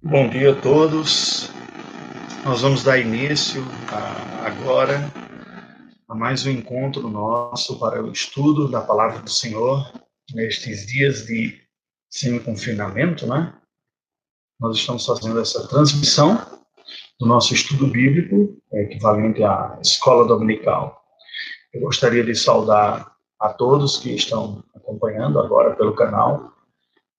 Bom dia a todos. Nós vamos dar início a, agora a mais um encontro nosso para o estudo da palavra do Senhor nestes dias de semi-confinamento, né? Nós estamos fazendo essa transmissão do nosso estudo bíblico, equivalente à escola dominical. Eu gostaria de saudar a todos que estão acompanhando agora pelo canal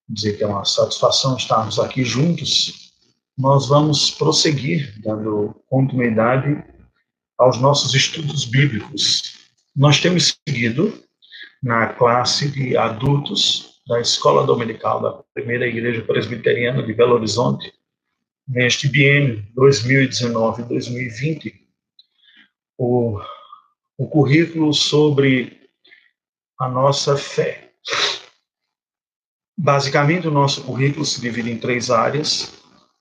dizer que é uma satisfação estarmos aqui juntos, nós vamos prosseguir dando continuidade aos nossos estudos bíblicos. Nós temos seguido na classe de adultos da Escola Dominical da Primeira Igreja Presbiteriana de Belo Horizonte, neste biênio 2019-2020, o, o currículo sobre a nossa fé. Basicamente, o nosso currículo se divide em três áreas.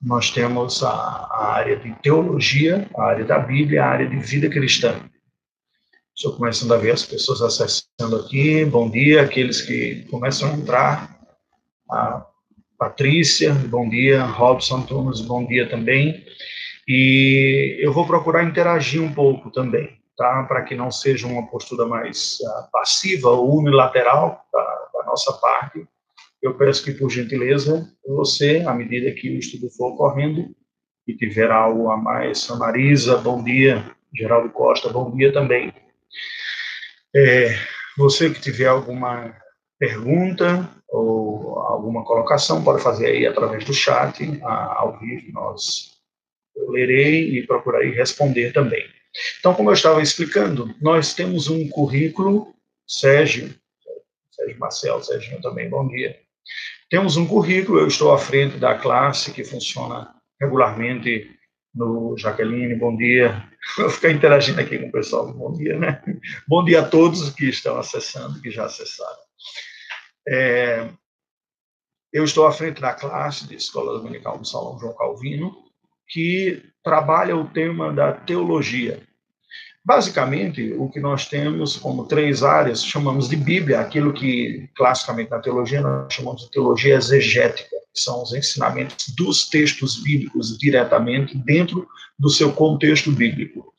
Nós temos a, a área de teologia, a área da Bíblia, a área de vida cristã. Estou começando a ver as pessoas acessando aqui. Bom dia, aqueles que começam a entrar. A Patrícia, bom dia. Robson Thomas, bom dia também. E eu vou procurar interagir um pouco também, tá? Para que não seja uma postura mais uh, passiva ou unilateral da, da nossa parte eu peço que, por gentileza, você, à medida que o estudo for ocorrendo, e tiver algo a mais, a Marisa, bom dia, Geraldo Costa, bom dia também. É, você que tiver alguma pergunta ou alguma colocação, pode fazer aí através do chat, ao vivo, nós eu lerei e procurarei responder também. Então, como eu estava explicando, nós temos um currículo, Sérgio, Sérgio Marcel, Sérgio também, bom dia. Temos um currículo, eu estou à frente da classe que funciona regularmente no Jaqueline, bom dia. Vou ficar interagindo aqui com o pessoal, bom dia, né? Bom dia a todos que estão acessando, que já acessaram. É, eu estou à frente da classe de Escola Dominical do Salão João Calvino, que trabalha o tema da teologia. Basicamente, o que nós temos como três áreas, chamamos de Bíblia, aquilo que classicamente na teologia nós chamamos de teologia exegética, que são os ensinamentos dos textos bíblicos diretamente dentro do seu contexto bíblico.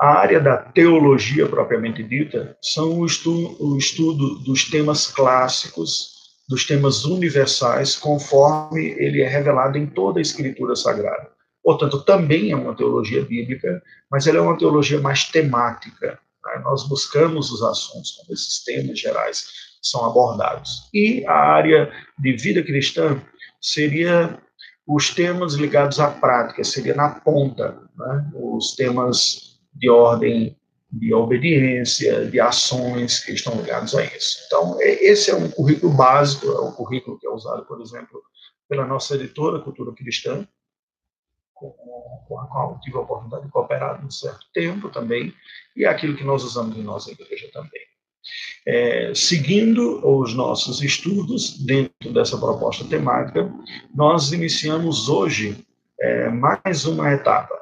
A área da teologia propriamente dita são o estudo, o estudo dos temas clássicos, dos temas universais, conforme ele é revelado em toda a Escritura Sagrada. Portanto, também é uma teologia bíblica, mas ela é uma teologia mais temática. Né? Nós buscamos os assuntos como esses temas gerais são abordados. E a área de vida cristã seria os temas ligados à prática, seria na ponta, né? os temas de ordem de obediência, de ações que estão ligados a isso. Então, é, esse é um currículo básico, é um currículo que é usado, por exemplo, pela nossa editora Cultura Cristã, com, a qual tive a oportunidade de cooperar um certo tempo também, e é aquilo que nós usamos em nossa igreja também. É, seguindo os nossos estudos dentro dessa proposta temática, nós iniciamos hoje é, mais uma etapa.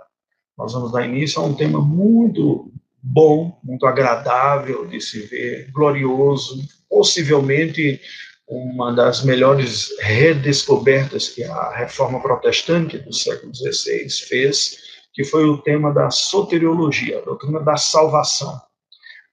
Nós vamos dar início a um tema muito bom, muito agradável de se ver, glorioso, possivelmente uma das melhores redescobertas que a reforma protestante do século XVI fez, que foi o tema da soteriologia, a doutrina da salvação.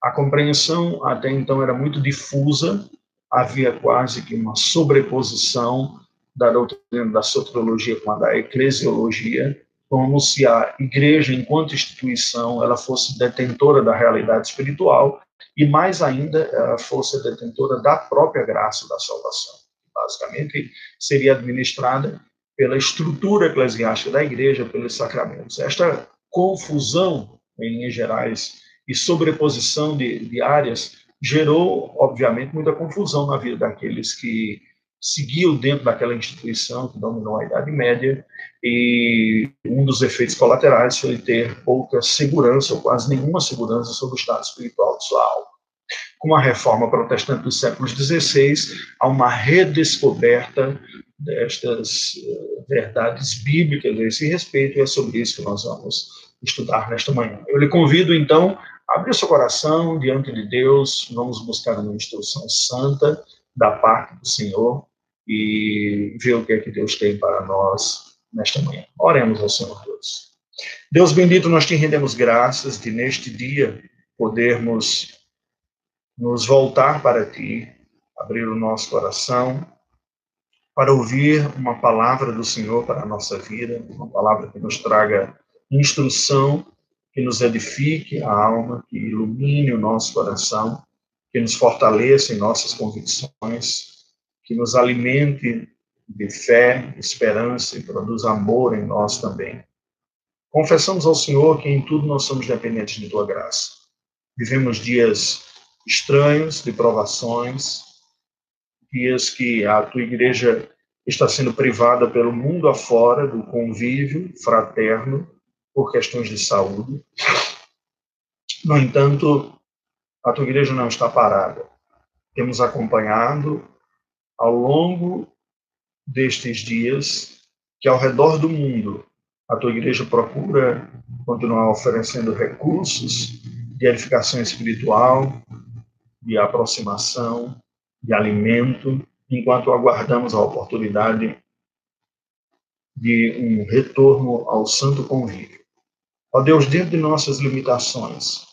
A compreensão até então era muito difusa, havia quase que uma sobreposição da doutrina da soteriologia com a da eclesiologia, como se a igreja, enquanto instituição, ela fosse detentora da realidade espiritual e mais ainda ela fosse detentora da própria graça da salvação. Basicamente, seria administrada pela estrutura eclesiástica da igreja, pelos sacramentos. Esta confusão, em linhas gerais, e sobreposição de, de áreas gerou, obviamente, muita confusão na vida daqueles que seguiam dentro daquela instituição que dominou a Idade Média, e um dos efeitos colaterais foi ter pouca segurança, ou quase nenhuma segurança, sobre o estado espiritual de sua alma com a reforma protestante dos séculos XVI, há uma redescoberta destas uh, verdades bíblicas a esse respeito, e é sobre isso que nós vamos estudar nesta manhã. Eu lhe convido, então, a abrir seu coração diante de Deus, vamos buscar uma instrução santa da parte do Senhor, e ver o que é que Deus tem para nós nesta manhã. Oremos ao Senhor Deus. Deus bendito, nós te rendemos graças de neste dia podermos nos voltar para ti, abrir o nosso coração para ouvir uma palavra do Senhor para a nossa vida, uma palavra que nos traga instrução, que nos edifique a alma, que ilumine o nosso coração, que nos fortaleça em nossas convicções, que nos alimente de fé, esperança e produza amor em nós também. Confessamos ao Senhor que em tudo nós somos dependentes de tua graça. Vivemos dias estranhos, de provações, dias que a tua igreja está sendo privada pelo mundo afora do convívio fraterno por questões de saúde. No entanto, a tua igreja não está parada. Temos acompanhado ao longo destes dias que ao redor do mundo a tua igreja procura continuar oferecendo recursos de edificação espiritual, de aproximação, de alimento, enquanto aguardamos a oportunidade de um retorno ao santo convívio. Ó Deus, dentro de nossas limitações,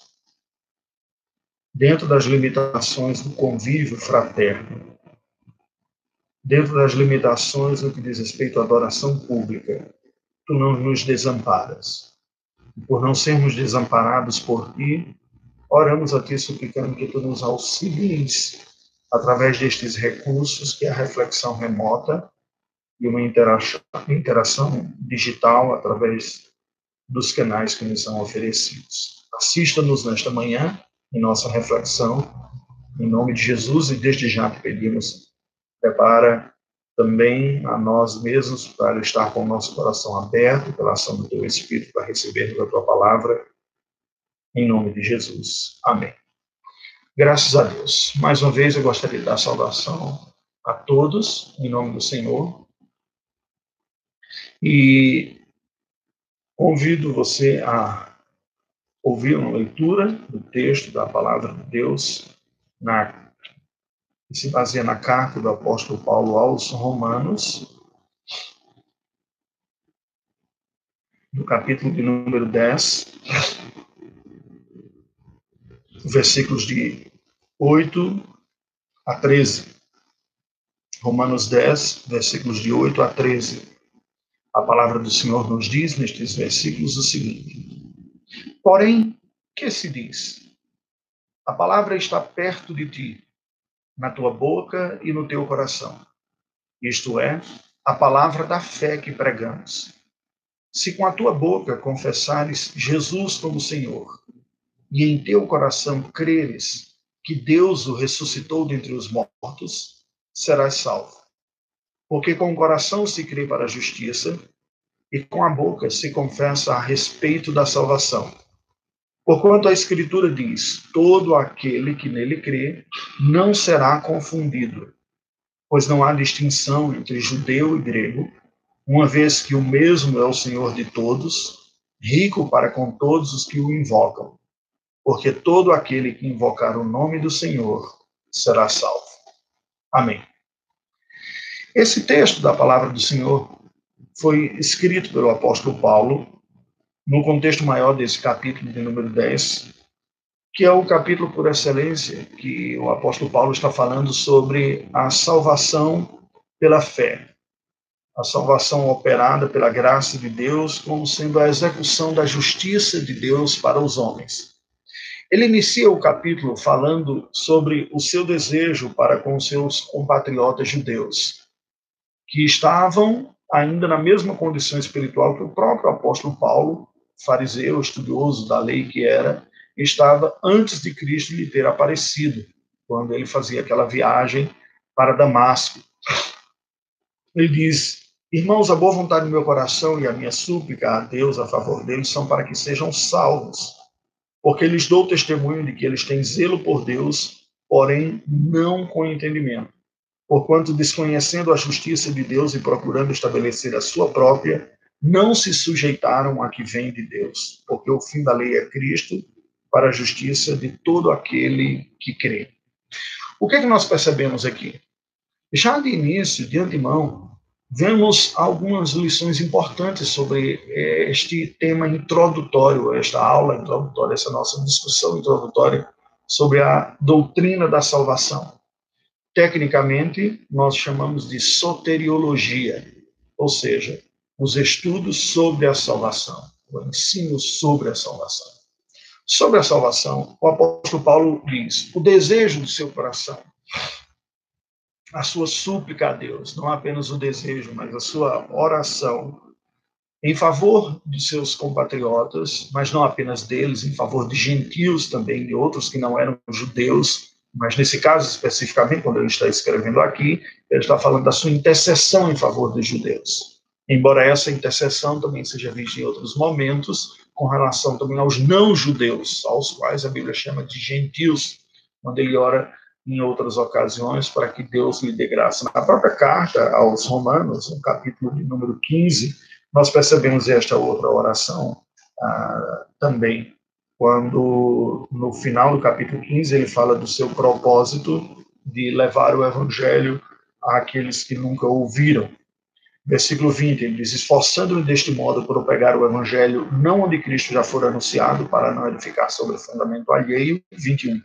dentro das limitações do convívio fraterno, dentro das limitações no que diz respeito à adoração pública, tu não nos desamparas. Por não sermos desamparados por ti, oramos a ti suplicando que tu nos auxilies através destes recursos, que é a reflexão remota e uma interação, interação digital através dos canais que nos são oferecidos. Assista-nos nesta manhã em nossa reflexão, em nome de Jesus, e desde já te pedimos, prepara também a nós mesmos para estar com o nosso coração aberto pela ação do teu Espírito para recebermos a tua palavra, em nome de Jesus. Amém. Graças a Deus. Mais uma vez eu gostaria de dar saudação a todos, em nome do Senhor. E convido você a ouvir uma leitura do texto da palavra de Deus, na, que se baseia na carta do apóstolo Paulo aos Romanos, no capítulo de número 10 versículos de 8 a 13. Romanos 10, versículos de 8 a 13. A palavra do Senhor nos diz nestes versículos o seguinte: Porém, que se diz? A palavra está perto de ti, na tua boca e no teu coração. Isto é, a palavra da fé que pregamos. Se com a tua boca confessares Jesus como Senhor e em teu coração creres que Deus o ressuscitou dentre os mortos, serás salvo. Porque com o coração se crê para a justiça e com a boca se confessa a respeito da salvação. Porquanto a Escritura diz: todo aquele que nele crê não será confundido, pois não há distinção entre judeu e grego, uma vez que o mesmo é o Senhor de todos, rico para com todos os que o invocam porque todo aquele que invocar o nome do Senhor será salvo. Amém. Esse texto da palavra do Senhor foi escrito pelo apóstolo Paulo no contexto maior desse capítulo de número 10, que é o capítulo por excelência que o apóstolo Paulo está falando sobre a salvação pela fé. A salvação operada pela graça de Deus como sendo a execução da justiça de Deus para os homens. Ele inicia o capítulo falando sobre o seu desejo para com seus compatriotas judeus, que estavam ainda na mesma condição espiritual que o próprio apóstolo Paulo, fariseu, estudioso da lei que era, estava antes de Cristo lhe ter aparecido, quando ele fazia aquela viagem para Damasco. Ele diz: Irmãos, a boa vontade do meu coração e a minha súplica a Deus a favor deles são para que sejam salvos porque lhes dou testemunho de que eles têm zelo por Deus, porém não com entendimento. Porquanto, desconhecendo a justiça de Deus e procurando estabelecer a sua própria, não se sujeitaram a que vem de Deus, porque o fim da lei é Cristo, para a justiça de todo aquele que crê. O que é que nós percebemos aqui? Já de início, de antemão, vemos algumas lições importantes sobre eh, este tema introdutório, esta aula introdutória, essa nossa discussão introdutória sobre a doutrina da salvação. Tecnicamente, nós chamamos de soteriologia, ou seja, os estudos sobre a salvação, o ensino sobre a salvação. Sobre a salvação, o apóstolo Paulo diz: o desejo do seu coração a sua súplica a Deus, não apenas o desejo, mas a sua oração em favor de seus compatriotas, mas não apenas deles, em favor de gentios também, de outros que não eram judeus, mas nesse caso especificamente, quando ele está escrevendo aqui, ele está falando da sua intercessão em favor dos judeus. Embora essa intercessão também seja vista em outros momentos, com relação também aos não-judeus, aos quais a Bíblia chama de gentios, quando ele ora em outras ocasiões para que Deus lhe dê graça. Na própria carta aos Romanos, no capítulo de número 15, nós percebemos esta outra oração ah, também, quando no final do capítulo 15 ele fala do seu propósito de levar o evangelho àqueles que nunca ouviram. Versículo 20, ele diz: Esforçando-me deste modo por pregar o evangelho, não onde Cristo já for anunciado, para não edificar sobre o fundamento alheio. 21.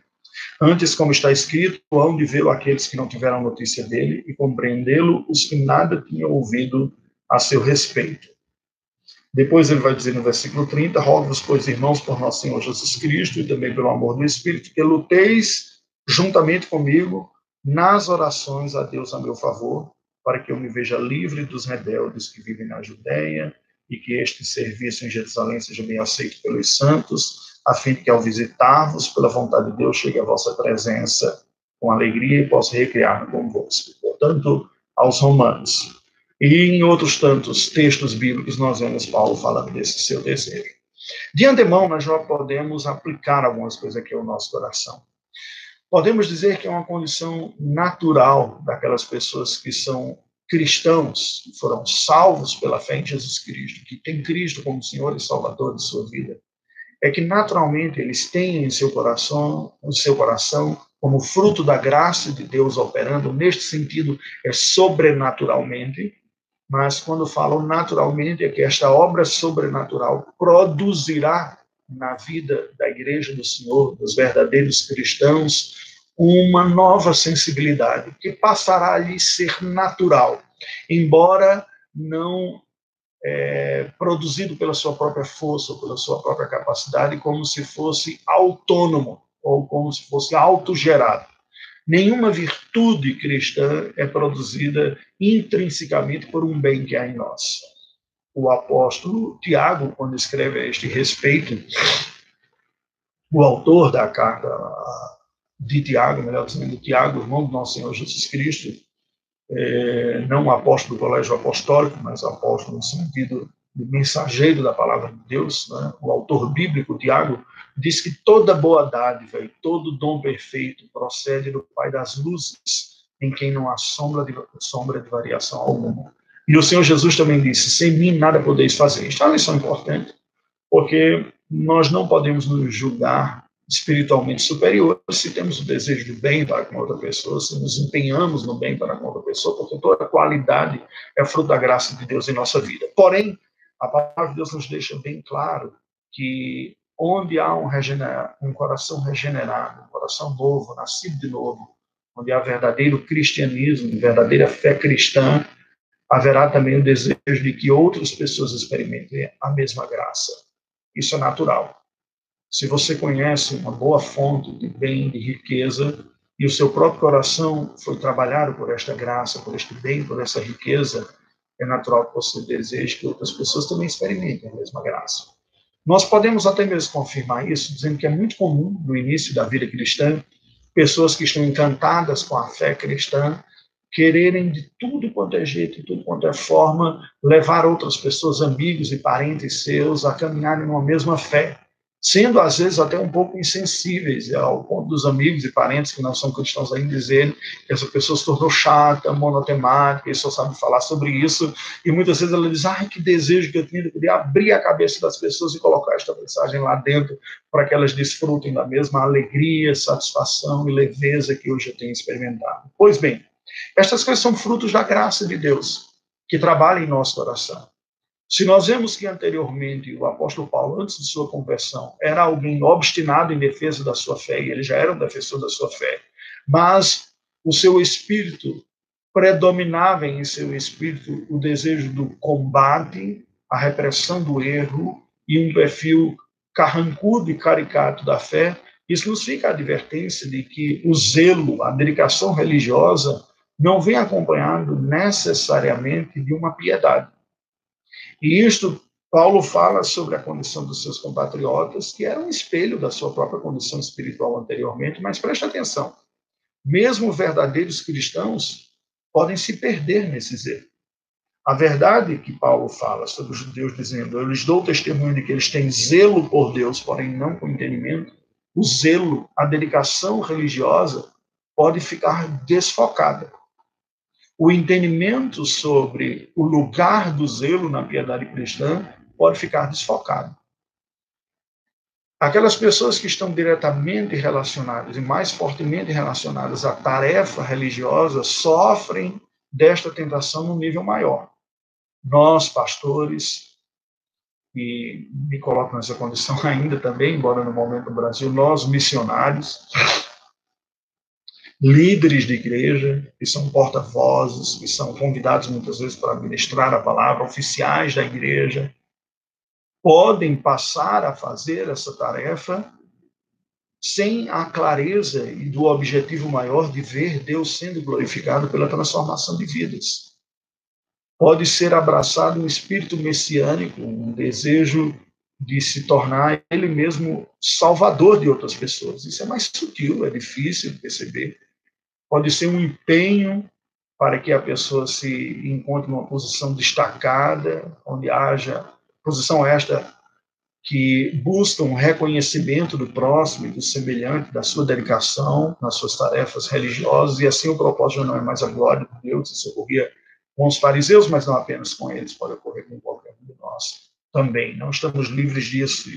Antes, como está escrito, hão de vê-lo aqueles que não tiveram notícia dele e compreendê-lo os que nada tinham ouvido a seu respeito. Depois ele vai dizer no versículo 30, rogo-vos, pois, irmãos, por nosso Senhor Jesus Cristo e também pelo amor do Espírito, que luteis juntamente comigo nas orações a Deus a meu favor, para que eu me veja livre dos rebeldes que vivem na Judéia e que este serviço em Jerusalém seja bem aceito pelos santos, a fim de que ao visitar-vos pela vontade de Deus chegue a vossa presença com alegria e possa recriar convosco. Portanto, aos romanos. E em outros tantos textos bíblicos nós vemos Paulo falando desse seu desejo. De antemão, nós já podemos aplicar algumas coisas aqui ao nosso coração. Podemos dizer que é uma condição natural daquelas pessoas que são cristãos, que foram salvos pela fé em Jesus Cristo, que têm Cristo como Senhor e Salvador de sua vida, é que naturalmente eles têm em seu coração, no seu coração, como fruto da graça de Deus operando, neste sentido, é sobrenaturalmente, mas quando falo naturalmente, é que esta obra sobrenatural produzirá na vida da igreja do Senhor, dos verdadeiros cristãos, uma nova sensibilidade, que passará a lhe ser natural, embora não é, produzido pela sua própria força, pela sua própria capacidade, como se fosse autônomo ou como se fosse autogerado. Nenhuma virtude cristã é produzida intrinsecamente por um bem que há em nós. O apóstolo Tiago, quando escreve a este respeito, o autor da carta de Tiago, melhor dizendo, Tiago, irmão do nosso Senhor Jesus Cristo, é, não apóstolo do colégio apostólico, mas apóstolo no sentido de mensageiro da palavra de Deus, né? o autor bíblico, Tiago, diz que toda boa dádiva e todo dom perfeito procede do Pai das luzes, em quem não há sombra de, sombra de variação alguma. E o Senhor Jesus também disse: sem mim nada podeis fazer. Isto é uma lição importante, porque nós não podemos nos julgar espiritualmente superior se temos o desejo do bem para com outra pessoa, se nos empenhamos no bem para com outra pessoa, porque toda qualidade é fruto da graça de Deus em nossa vida. Porém, a palavra de Deus nos deixa bem claro que onde há um, um coração regenerado, um coração novo, nascido de novo, onde há verdadeiro cristianismo, verdadeira fé cristã, haverá também o desejo de que outras pessoas experimentem a mesma graça. Isso é natural. Se você conhece uma boa fonte de bem, de riqueza, e o seu próprio coração foi trabalhado por esta graça, por este bem, por essa riqueza, é natural que você deseje que outras pessoas também experimentem a mesma graça. Nós podemos até mesmo confirmar isso, dizendo que é muito comum no início da vida cristã, pessoas que estão encantadas com a fé cristã, quererem de tudo quanto é jeito, de tudo quanto é forma, levar outras pessoas, amigos e parentes seus, a caminharem numa mesma fé sendo às vezes até um pouco insensíveis ao ponto dos amigos e parentes que não são cristãos ainda dizerem que essa pessoa se tornou chata, monotemática, e só sabe falar sobre isso, e muitas vezes ela diz, ai, que desejo que eu tinha de poder abrir a cabeça das pessoas e colocar esta mensagem lá dentro para que elas desfrutem da mesma alegria, satisfação e leveza que hoje eu tenho experimentado. Pois bem, Estas coisas são frutos da graça de Deus, que trabalha em nosso coração. Se nós vemos que anteriormente o apóstolo Paulo, antes de sua conversão, era alguém obstinado em defesa da sua fé, e ele já era um defensor da sua fé, mas o seu espírito predominava em seu espírito o desejo do combate, a repressão do erro e um perfil carrancudo e caricato da fé, isso nos fica a advertência de que o zelo, a dedicação religiosa, não vem acompanhado necessariamente de uma piedade. E isto, Paulo fala sobre a condição dos seus compatriotas, que era um espelho da sua própria condição espiritual anteriormente, mas preste atenção, mesmo verdadeiros cristãos podem se perder nesse zelo. A verdade que Paulo fala sobre os judeus, dizendo: Eu lhes dou testemunho de que eles têm zelo por Deus, porém não com entendimento. O zelo, a dedicação religiosa, pode ficar desfocada. O entendimento sobre o lugar do zelo na piedade cristã pode ficar desfocado. Aquelas pessoas que estão diretamente relacionadas e mais fortemente relacionadas à tarefa religiosa sofrem desta tentação no nível maior. Nós, pastores, e me coloco nessa condição ainda também, embora no momento no Brasil, nós, missionários, líderes de igreja, que são porta-vozes, que são convidados muitas vezes para ministrar a palavra, oficiais da igreja, podem passar a fazer essa tarefa sem a clareza e do objetivo maior de ver Deus sendo glorificado pela transformação de vidas. Pode ser abraçado um espírito messiânico, um desejo de se tornar ele mesmo salvador de outras pessoas. Isso é mais sutil, é difícil de perceber. Pode ser um empenho para que a pessoa se encontre numa posição destacada, onde haja posição esta que busca um reconhecimento do próximo e do semelhante, da sua dedicação nas suas tarefas religiosas, e assim o propósito não é mais a glória de Deus, isso ocorria com os fariseus, mas não apenas com eles, pode ocorrer com qualquer um de nós também. Não estamos livres disso,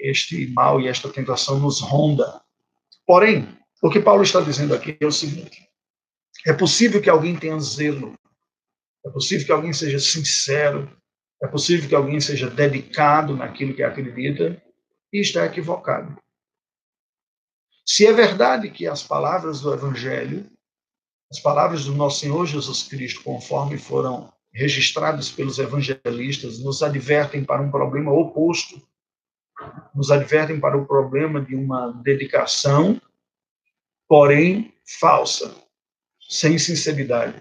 este mal e esta tentação nos ronda. Porém, o que Paulo está dizendo aqui é o seguinte: é possível que alguém tenha zelo, é possível que alguém seja sincero, é possível que alguém seja dedicado naquilo que acredita e está equivocado. Se é verdade que as palavras do Evangelho, as palavras do nosso Senhor Jesus Cristo, conforme foram registradas pelos evangelistas, nos advertem para um problema oposto, nos advertem para o problema de uma dedicação, porém falsa, sem sinceridade,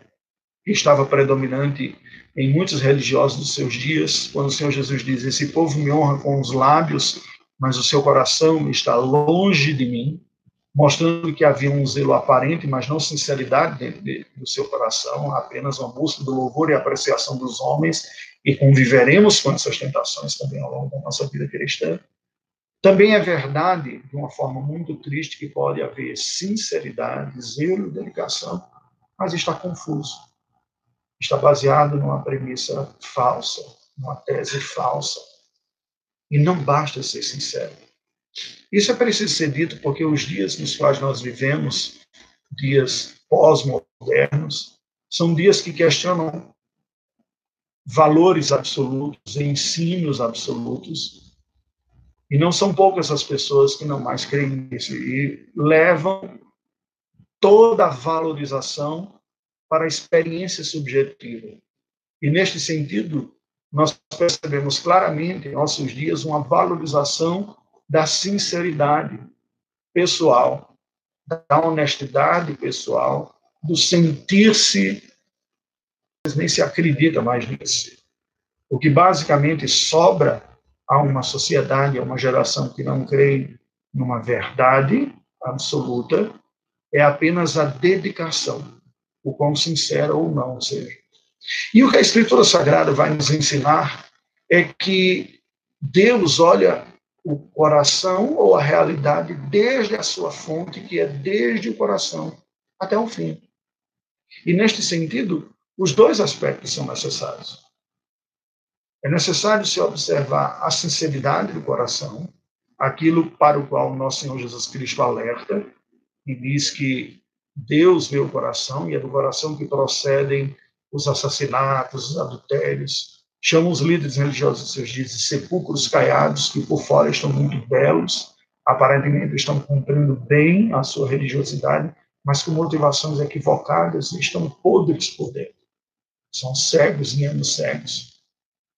que estava predominante em muitos religiosos dos seus dias, quando o Senhor Jesus diz: Esse povo me honra com os lábios, mas o seu coração está longe de mim, mostrando que havia um zelo aparente, mas não sinceridade dentro de, do seu coração, apenas uma busca do louvor e apreciação dos homens, e conviveremos com essas tentações também ao longo da nossa vida cristã. Também é verdade, de uma forma muito triste, que pode haver sinceridade, zelo, dedicação, mas está confuso está baseado numa premissa falsa, numa tese falsa. E não basta ser sincero. Isso é preciso ser dito porque os dias nos quais nós vivemos, dias pós-modernos, são dias que questionam valores absolutos, ensinos absolutos. E não são poucas as pessoas que não mais creem nisso e levam toda a valorização para a experiência subjetiva. E, neste sentido, nós percebemos claramente em nossos dias uma valorização da sinceridade pessoal, da honestidade pessoal, do sentir-se, nem se acredita mais nisso. O que basicamente sobra a uma sociedade, a uma geração que não crê numa verdade absoluta, é apenas a dedicação o quão sincera ou não seja. E o que a Escritura Sagrada vai nos ensinar é que Deus olha o coração ou a realidade desde a sua fonte, que é desde o coração até o fim. E neste sentido, os dois aspectos são necessários. É necessário se observar a sinceridade do coração, aquilo para o qual nosso Senhor Jesus Cristo alerta e diz que Deus vê o coração e é do coração que procedem os assassinatos, os adultérios. Chama os líderes religiosos de seus dias de sepulcros caiados, que por fora estão muito belos, aparentemente estão cumprindo bem a sua religiosidade, mas com motivações equivocadas e estão podres por dentro. São cegos e anos cegos.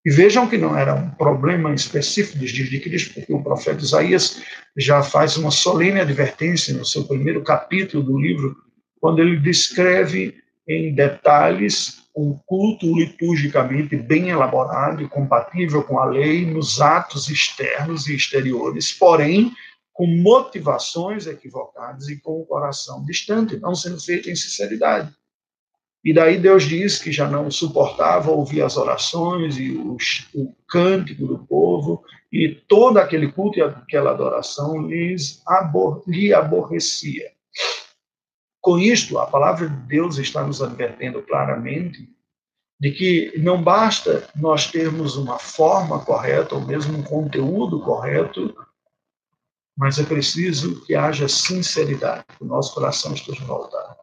E vejam que não era um problema específico dos dias de Cristo, porque o profeta Isaías já faz uma solene advertência no seu primeiro capítulo do livro, quando ele descreve em detalhes um culto liturgicamente bem elaborado e compatível com a lei nos atos externos e exteriores, porém com motivações equivocadas e com o coração distante, não sendo feito em sinceridade. E daí Deus diz que já não suportava ouvir as orações e o, cântico do povo, e todo aquele culto e aquela adoração lhes abor, lhe aborrecia. Com isto, a palavra de Deus está nos advertendo claramente de que não basta nós termos uma forma correta ou mesmo um conteúdo correto, mas é preciso que haja sinceridade, que o nosso coração esteja voltado.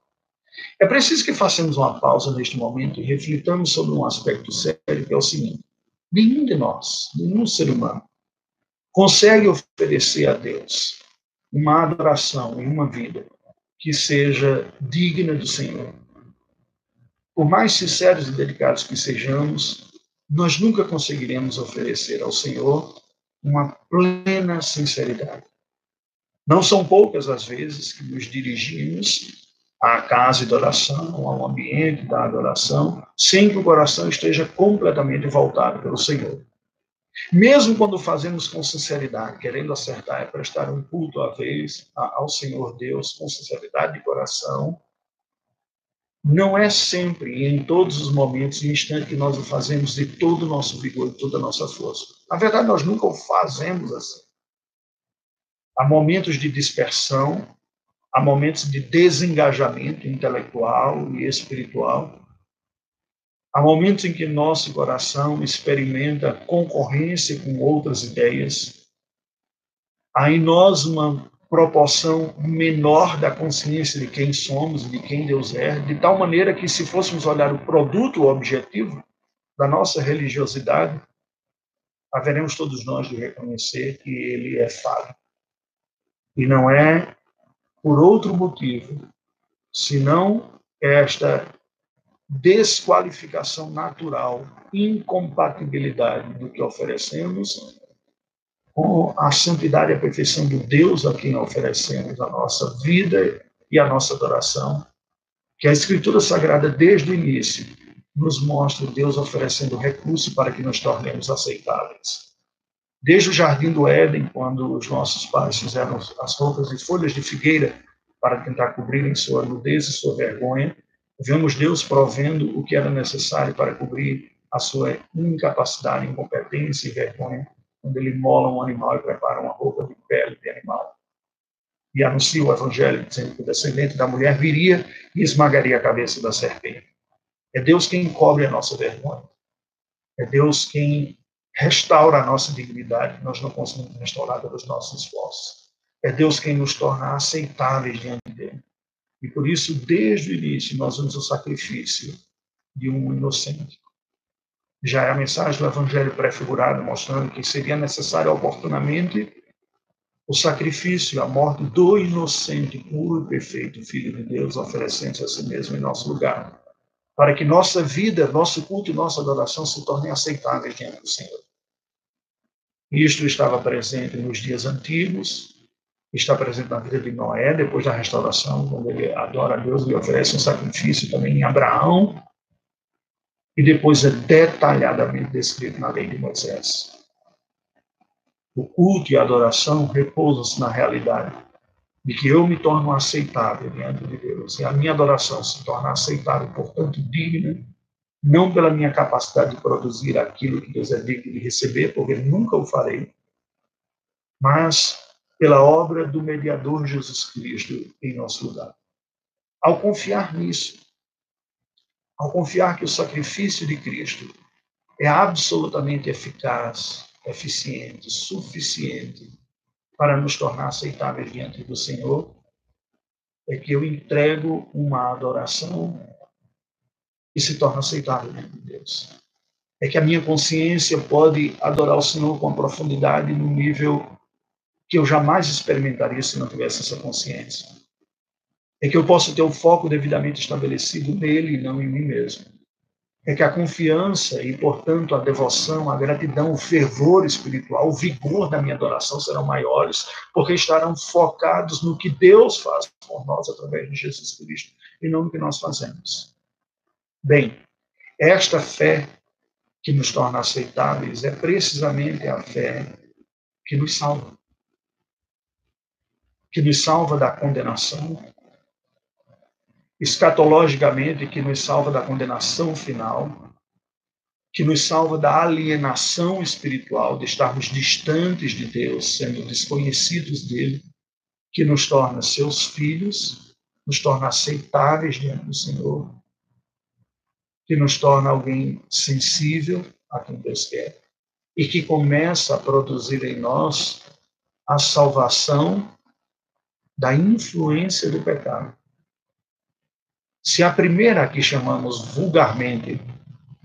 É preciso que façamos uma pausa neste momento e reflitamos sobre um aspecto sério, que é o seguinte: nenhum de nós, nenhum ser humano, consegue oferecer a Deus uma adoração e uma vida que seja digna do Senhor. Por mais sinceros e dedicados que sejamos, nós nunca conseguiremos oferecer ao Senhor uma plena sinceridade. Não são poucas as vezes que nos dirigimos à casa de oração, ao ambiente da adoração, sem que o coração esteja completamente voltado pelo Senhor. Mesmo quando fazemos com sinceridade, querendo acertar, é prestar um culto à vez ao Senhor Deus com sinceridade de coração, não é sempre e em todos os momentos e instantes que nós o fazemos de todo o nosso vigor, de toda a nossa força. Na verdade, nós nunca o fazemos assim. Há momentos de dispersão, há momentos de desengajamento intelectual e espiritual. Há momentos em que nosso coração experimenta concorrência com outras ideias. Há em nós uma proporção menor da consciência de quem somos de quem Deus é, de tal maneira que, se fôssemos olhar o produto, o objetivo da nossa religiosidade, haveremos todos nós de reconhecer que ele é falho. E não é por outro motivo, senão esta desqualificação natural, incompatibilidade do que oferecemos com a santidade e a perfeição do Deus a quem oferecemos a nossa vida e a nossa adoração, que a Escritura Sagrada, desde o início, nos mostra Deus oferecendo recurso para que nos tornemos aceitáveis. Desde o jardim do Éden, quando os nossos pais fizeram as roupas de folhas de figueira para tentar cobrirem sua nudez e sua vergonha, vemos Deus provendo o que era necessário para cobrir a sua incapacidade, incompetência e vergonha, quando ele mola um animal e prepara uma roupa de pele de animal. E anuncia o evangelho dizendo que o descendente da mulher viria e esmagaria a cabeça da serpente. É Deus quem cobre a nossa vergonha. É Deus quem restaura a nossa dignidade, nós não conseguimos restaurar pelos nossos esforços. É Deus quem nos torna aceitáveis diante dele. E por isso, desde o início, nós vemos o sacrifício de um inocente. Já é a mensagem do Evangelho prefigurado, mostrando que seria necessário oportunamente o sacrifício, a morte do inocente, puro e perfeito Filho de Deus, oferecendo-se a si mesmo em nosso lugar, para que nossa vida, nosso culto e nossa adoração se tornem aceitáveis diante do Senhor. Isto estava presente nos dias antigos, está presente na vida de Noé, depois da restauração, quando ele adora a Deus e oferece um sacrifício também em Abraão, e depois é detalhadamente descrito na lei de Moisés. O culto e a adoração repousam-se na realidade de que eu me torno aceitável diante de Deus, e a minha adoração se torna aceitável, portanto, digna não pela minha capacidade de produzir aquilo que Deus é digno de receber, porque nunca o farei, mas pela obra do mediador Jesus Cristo em nosso lugar. Ao confiar nisso, ao confiar que o sacrifício de Cristo é absolutamente eficaz, eficiente, suficiente para nos tornar aceitáveis diante do Senhor, é que eu entrego uma adoração e se torna aceitável diante de Deus. É que a minha consciência pode adorar o Senhor com profundidade no nível que eu jamais experimentaria se não tivesse essa consciência. É que eu posso ter o foco devidamente estabelecido nele e não em mim mesmo é que a confiança e, portanto, a devoção, a gratidão, o fervor espiritual, o vigor da minha adoração serão maiores, porque estarão focados no que Deus faz por nós através de Jesus Cristo e não no que nós fazemos. Bem, esta fé que nos torna aceitáveis é precisamente a fé que nos salva. Que nos salva da condenação, escatologicamente, que nos salva da condenação final, que nos salva da alienação espiritual, de estarmos distantes de Deus, sendo desconhecidos dele, que nos torna seus filhos, nos torna aceitáveis diante do Senhor, que nos torna alguém sensível a quem Deus quer, e que começa a produzir em nós a salvação da influência do pecado. Se a primeira que chamamos vulgarmente,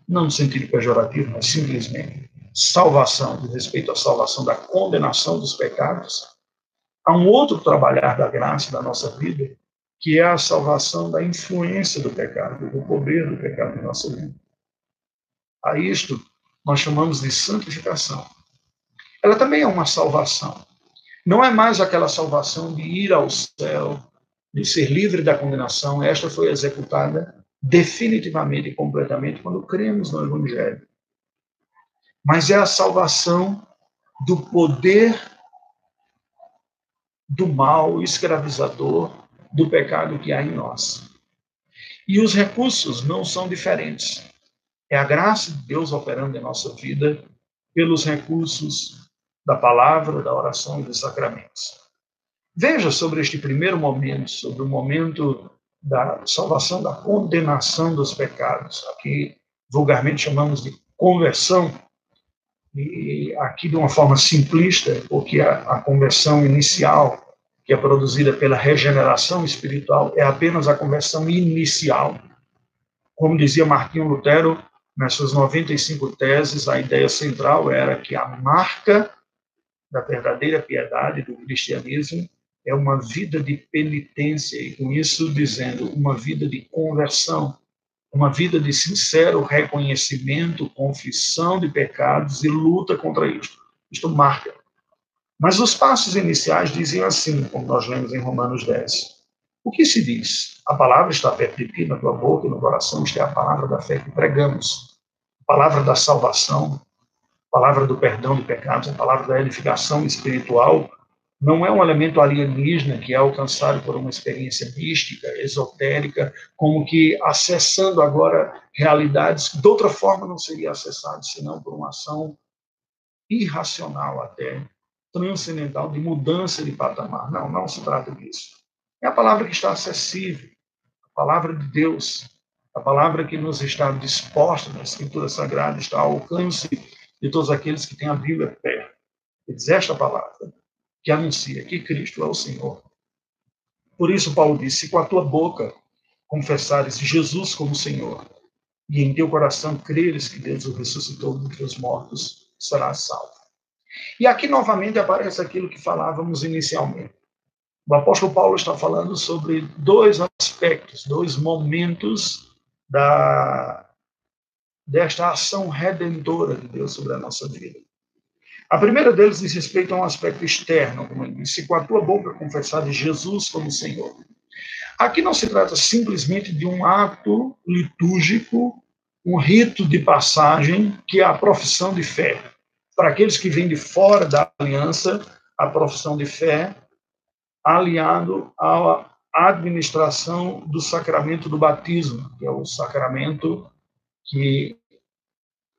não no sentido pejorativo, mas simplesmente salvação, de respeito à salvação da condenação dos pecados, há um outro trabalhar da graça da nossa vida, que é a salvação da influência do pecado, do poder do pecado na nossa vida. A isto nós chamamos de santificação. Ela também é uma salvação. Não é mais aquela salvação de ir ao céu, de ser livre da condenação, esta foi executada definitivamente e completamente quando cremos no Evangelho. Mas é a salvação do poder do mal escravizador do pecado que há em nós. E os recursos não são diferentes. É a graça de Deus operando em nossa vida pelos recursos da palavra, da oração e dos sacramentos. Veja sobre este primeiro momento, sobre o momento da salvação, da condenação dos pecados. Aqui, vulgarmente, chamamos de conversão. E aqui, de uma forma simplista, porque a, a conversão inicial, que é produzida pela regeneração espiritual, é apenas a conversão inicial. Como dizia Martinho Lutero, nas suas 95 teses, a ideia central era que a marca da verdadeira piedade do cristianismo é uma vida de penitência, e com isso dizendo, uma vida de conversão, uma vida de sincero reconhecimento, confissão de pecados e luta contra isto. Isto marca. Mas os passos iniciais diziam assim, como nós lemos em Romanos 10. O que se diz? A palavra está perto de ti, na tua boca e no coração, isto é a palavra da fé que pregamos. A palavra da salvação, a palavra do perdão de pecados, a palavra da edificação espiritual, não é um elemento alienígena que é alcançado por uma experiência mística, esotérica, como que acessando agora realidades que de outra forma não seria acessado, senão por uma ação irracional até, transcendental, de mudança de patamar. Não, não se trata disso. É a palavra que está acessível, a palavra de Deus, a palavra que nos está disposta na Escritura Sagrada, está ao alcance de todos aqueles que têm a Bíblia perto. E diz esta palavra que anuncia que Cristo é o Senhor. Por isso, Paulo disse: se com a tua boca confessares Jesus como Senhor, e em teu coração creres que Deus o ressuscitou dentre os mortos, serás salvo. E aqui novamente aparece aquilo que falávamos inicialmente. O apóstolo Paulo está falando sobre dois aspectos, dois momentos da desta ação redentora de Deus sobre a nossa vida. A primeira deles diz respeito a um aspecto externo, como ele disse, com a tua boca confessar de Jesus como Senhor. Aqui não se trata simplesmente de um ato litúrgico, um rito de passagem, que é a profissão de fé. Para aqueles que vêm de fora da aliança, a profissão de fé, aliado à administração do sacramento do batismo, que é o sacramento que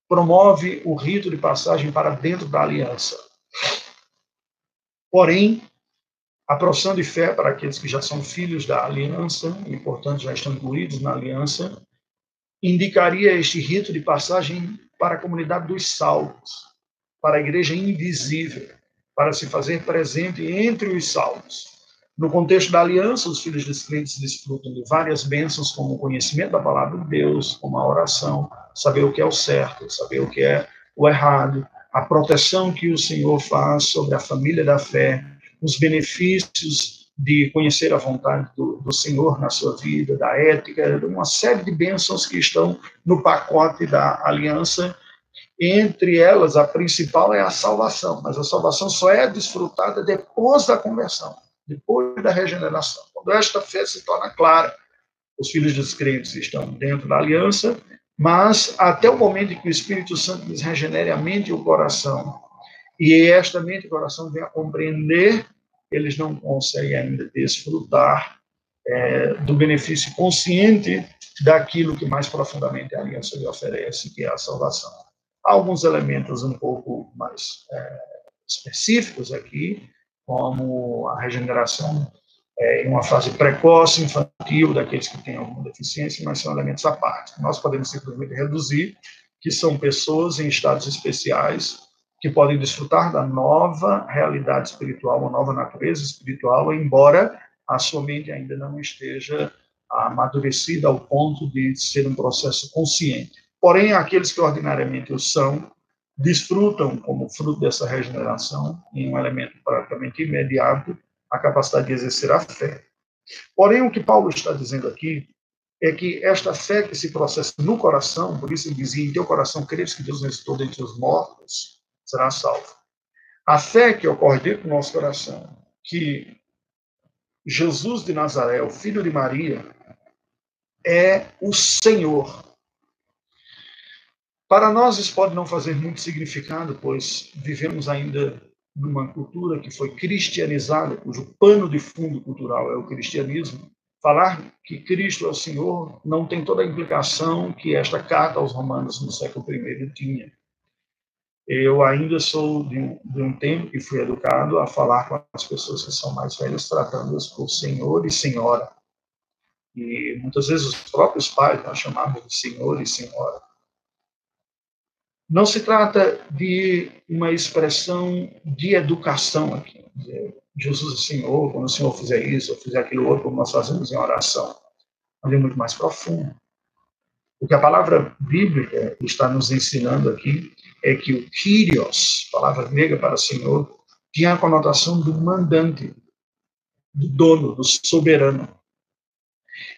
promove o rito de passagem para dentro da aliança. Porém, a profissão de fé para aqueles que já são filhos da aliança e, portanto, já estão incluídos na aliança, indicaria este rito de passagem para a comunidade dos salvos, para a igreja invisível, para se fazer presente entre os salvos. No contexto da aliança, os filhos descrentes desfrutam de várias bênçãos, como o conhecimento da palavra de Deus, como a oração, saber o que é o certo, saber o que é o errado, a proteção que o Senhor faz sobre a família da fé, os benefícios de conhecer a vontade do, do Senhor na sua vida, da ética, uma série de bênçãos que estão no pacote da aliança. Entre elas, a principal é a salvação, mas a salvação só é desfrutada depois da conversão depois da regeneração. Quando esta fé se torna clara, os filhos dos crentes estão dentro da aliança, mas até o momento em que o Espírito Santo lhes regenere a mente e o coração, e esta mente e coração venham a compreender, eles não conseguem ainda desfrutar é, do benefício consciente daquilo que mais profundamente a aliança lhe oferece, que é a salvação. Alguns elementos um pouco mais é, específicos aqui, como a regeneração é, em uma fase precoce, infantil, daqueles que têm alguma deficiência, mas são elementos à parte. Nós podemos simplesmente reduzir que são pessoas em estados especiais que podem desfrutar da nova realidade espiritual, uma nova natureza espiritual, embora a sua mente ainda não esteja amadurecida ao ponto de ser um processo consciente. Porém, aqueles que ordinariamente o são, desfrutam, como fruto dessa regeneração, em um elemento praticamente imediato, a capacidade de exercer a fé. Porém, o que Paulo está dizendo aqui é que esta fé que se processa no coração, por isso ele dizia, em teu coração creres que Deus ressuscitou dentre os mortos, será salvo. A fé que ocorre dentro do nosso coração, que Jesus de Nazaré, o filho de Maria, é o Senhor, para nós, isso pode não fazer muito significado, pois vivemos ainda numa cultura que foi cristianizada, cujo pano de fundo cultural é o cristianismo. Falar que Cristo é o Senhor não tem toda a implicação que esta carta aos Romanos no século I tinha. Eu ainda sou de um, de um tempo que fui educado a falar com as pessoas que são mais velhas, tratando-as por Senhor e Senhora. E muitas vezes os próprios pais nós chamamos de Senhor e Senhora. Não se trata de uma expressão de educação aqui. Jesus é Senhor, quando o Senhor fizer isso, ou fizer aquilo outro, como nós fazemos em oração. Mas é muito mais profundo. O que a palavra bíblica está nos ensinando aqui é que o Kyrios, palavra grega para Senhor, tinha a conotação do mandante, do dono, do soberano.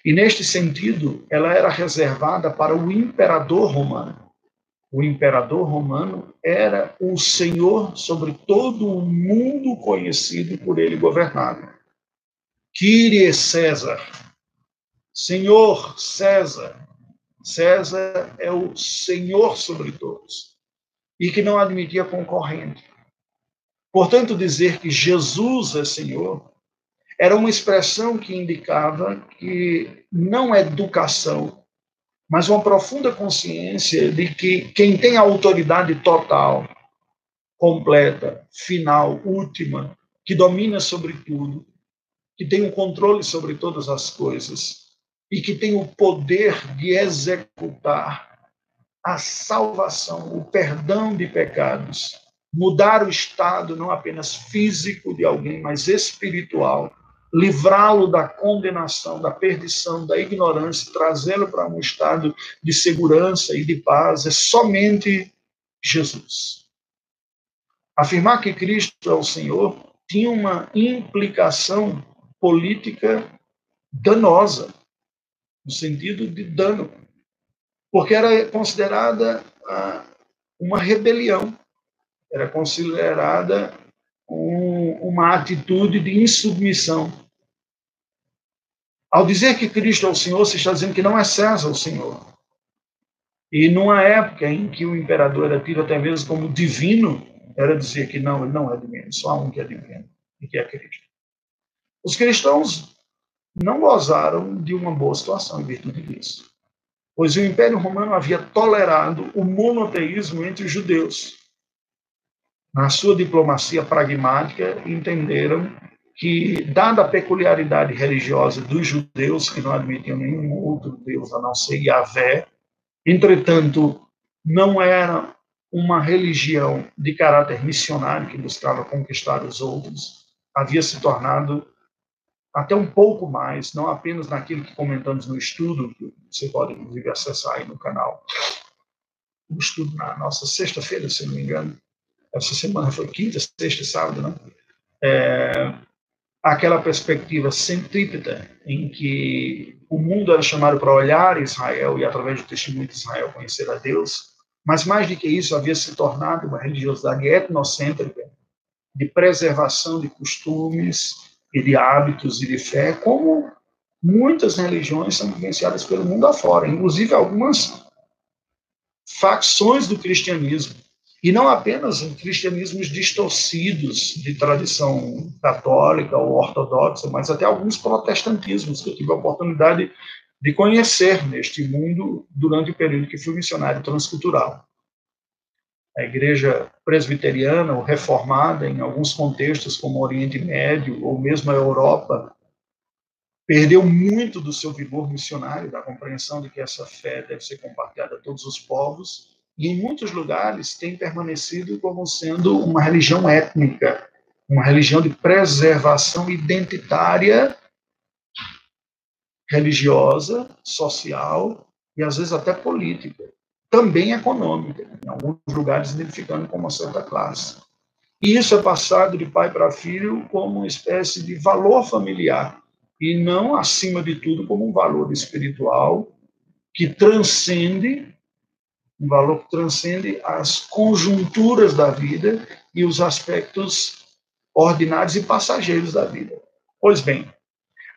E neste sentido, ela era reservada para o imperador romano o imperador romano era o senhor sobre todo o mundo conhecido por ele governado. Kyrie César, Senhor César. César é o senhor sobre todos e que não admitia concorrente. Portanto, dizer que Jesus é Senhor era uma expressão que indicava que não é educação mas uma profunda consciência de que quem tem a autoridade total, completa, final, última, que domina sobre tudo, que tem o controle sobre todas as coisas e que tem o poder de executar a salvação, o perdão de pecados, mudar o estado não apenas físico de alguém, mas espiritual livrá-lo da condenação, da perdição, da ignorância, trazê-lo para um estado de segurança e de paz, é somente Jesus. Afirmar que Cristo é o Senhor tinha uma implicação política danosa, no sentido de dano, porque era considerada ah, uma rebelião, era considerada um, uma atitude de insubmissão. Ao dizer que Cristo é o Senhor, se está dizendo que não é César o Senhor. E numa época em que o imperador era tido até mesmo como divino, era dizer que não, ele não é divino, só há um que é divino, e que é Cristo. Os cristãos não gozaram de uma boa situação em virtude disso, pois o Império Romano havia tolerado o monoteísmo entre os judeus na sua diplomacia pragmática, entenderam que, dada a peculiaridade religiosa dos judeus, que não admitiam nenhum outro Deus a não ser Yahvé, entretanto, não era uma religião de caráter missionário que buscava conquistar os outros, havia se tornado até um pouco mais, não apenas naquilo que comentamos no estudo, que você pode, inclusive, acessar aí no canal. O estudo na nossa sexta-feira, se não me engano. Essa semana foi quinta, sexta sábado, né? É, aquela perspectiva centrípeta em que o mundo era chamado para olhar Israel e, através do testemunho de Israel, conhecer a Deus, mas mais do que isso, havia se tornado uma religiosidade etnocêntrica de preservação de costumes, e de hábitos e de fé, como muitas religiões são vivenciadas pelo mundo afora, inclusive algumas facções do cristianismo. E não apenas cristianismos distorcidos de tradição católica ou ortodoxa, mas até alguns protestantismos que eu tive a oportunidade de conhecer neste mundo durante o período que fui missionário transcultural. A igreja presbiteriana ou reformada, em alguns contextos, como o Oriente Médio ou mesmo a Europa, perdeu muito do seu vigor missionário, da compreensão de que essa fé deve ser compartilhada a todos os povos, e em muitos lugares tem permanecido como sendo uma religião étnica, uma religião de preservação identitária, religiosa, social e às vezes até política também econômica, em alguns lugares identificando como uma certa classe. E isso é passado de pai para filho como uma espécie de valor familiar, e não, acima de tudo, como um valor espiritual que transcende um valor que transcende as conjunturas da vida e os aspectos ordinários e passageiros da vida. Pois bem,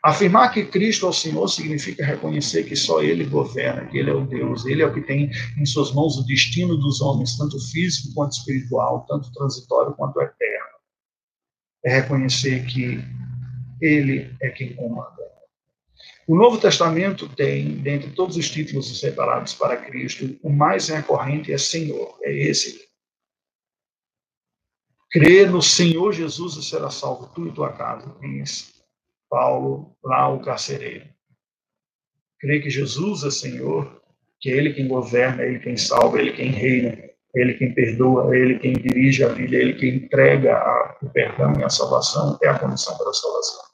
Afirmar que Cristo é o Senhor significa reconhecer que só Ele governa, que Ele é o Deus, Ele é o que tem em suas mãos o destino dos homens, tanto físico quanto espiritual, tanto transitório quanto eterno. É reconhecer que Ele é quem comanda. O Novo Testamento tem, dentre todos os títulos separados para Cristo, o mais recorrente é Senhor, é esse. Crer no Senhor Jesus e será salvo tu e tua casa, diz Paulo, lá o carcereiro. Crê que Jesus é Senhor, que é Ele quem governa, é Ele quem salva, é Ele quem reina, é Ele quem perdoa, Ele quem dirige a vida, Ele quem entrega o perdão e a salvação, é a condição para a salvação.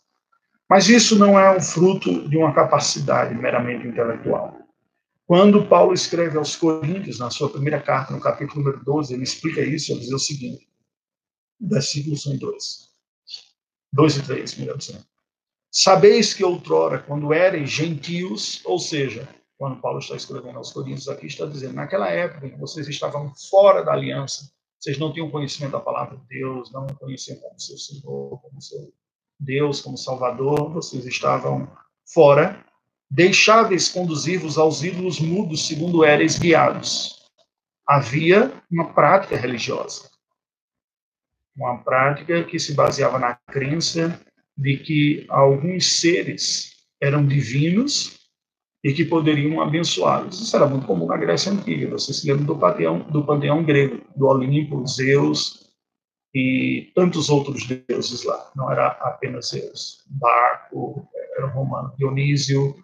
Mas isso não é um fruto de uma capacidade meramente intelectual. Quando Paulo escreve aos Coríntios, na sua primeira carta, no capítulo número 12, ele explica isso, ele diz o seguinte, versículos 1 e 2. 2 e 3, melhor dizendo. Sabeis que outrora, quando eram gentios, ou seja, quando Paulo está escrevendo aos Coríntios aqui, está dizendo, naquela época que vocês estavam fora da aliança, vocês não tinham conhecimento da palavra de Deus, não conheciam como seu Senhor, como seu Deus, como Salvador, vocês estavam fora, deixáveis conduzir-vos aos ídolos mudos, segundo eres guiados. Havia uma prática religiosa, uma prática que se baseava na crença de que alguns seres eram divinos e que poderiam abençoá-los. Isso era muito comum na Grécia Antiga. Você se lembra do panteão, do panteão grego, do Olimpo, Zeus e tantos outros deuses lá. Não era apenas Zeus. Barco, era romano. Dionísio,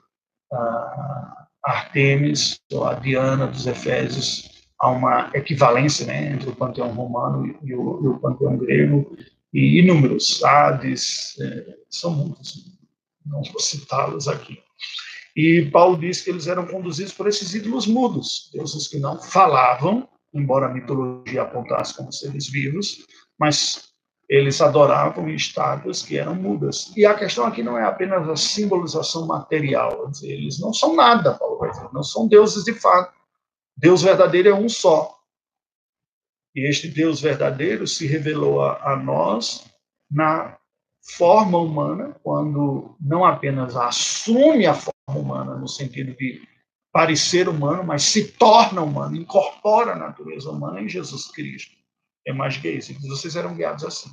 Artemis, a Diana dos Efésios. Há uma equivalência né, entre o panteão romano e o, e o panteão grego e inúmeros, Hades, é, são muitos, não vou citá-los aqui. E Paulo diz que eles eram conduzidos por esses ídolos mudos, deuses que não falavam, embora a mitologia apontasse como seres vivos, mas eles adoravam estátuas que eram mudas. E a questão aqui não é apenas a simbolização material, eles não são nada, Paulo vai dizer, não são deuses de fato. Deus verdadeiro é um só. E este Deus verdadeiro se revelou a, a nós na forma humana, quando não apenas assume a forma humana, no sentido de parecer humano, mas se torna humano, incorpora a natureza humana em Jesus Cristo. É mais que isso. Vocês eram guiados assim.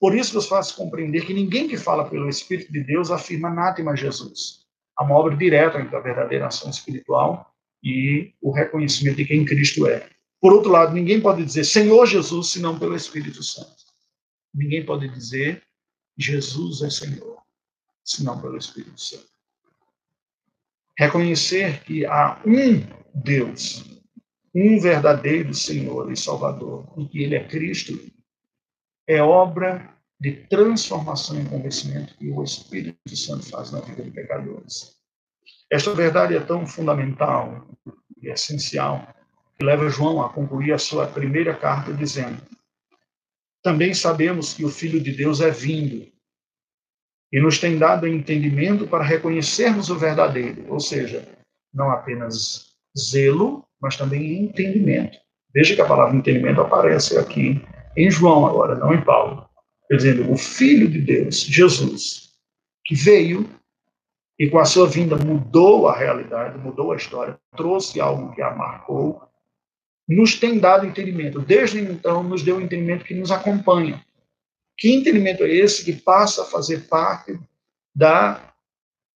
Por isso vos faço compreender que ninguém que fala pelo Espírito de Deus afirma anátema Jesus. Há uma obra direta entre a verdadeira ação espiritual e o reconhecimento de quem Cristo é. Por outro lado, ninguém pode dizer Senhor Jesus senão pelo Espírito Santo. Ninguém pode dizer Jesus é Senhor senão pelo Espírito Santo. Reconhecer que há um Deus, um verdadeiro Senhor e Salvador, e que Ele é Cristo, é obra de transformação e convencimento que o Espírito Santo faz na vida de pecadores. Esta verdade é tão fundamental e essencial que leva João a concluir a sua primeira carta dizendo: Também sabemos que o Filho de Deus é vindo e nos tem dado entendimento para reconhecermos o verdadeiro, ou seja, não apenas zelo, mas também entendimento. Veja que a palavra entendimento aparece aqui em João agora, não em Paulo. Quer dizer, o Filho de Deus, Jesus, que veio e com a sua vinda mudou a realidade, mudou a história, trouxe algo que a marcou, nos tem dado entendimento. Desde então, nos deu um entendimento que nos acompanha. Que entendimento é esse que passa a fazer parte da,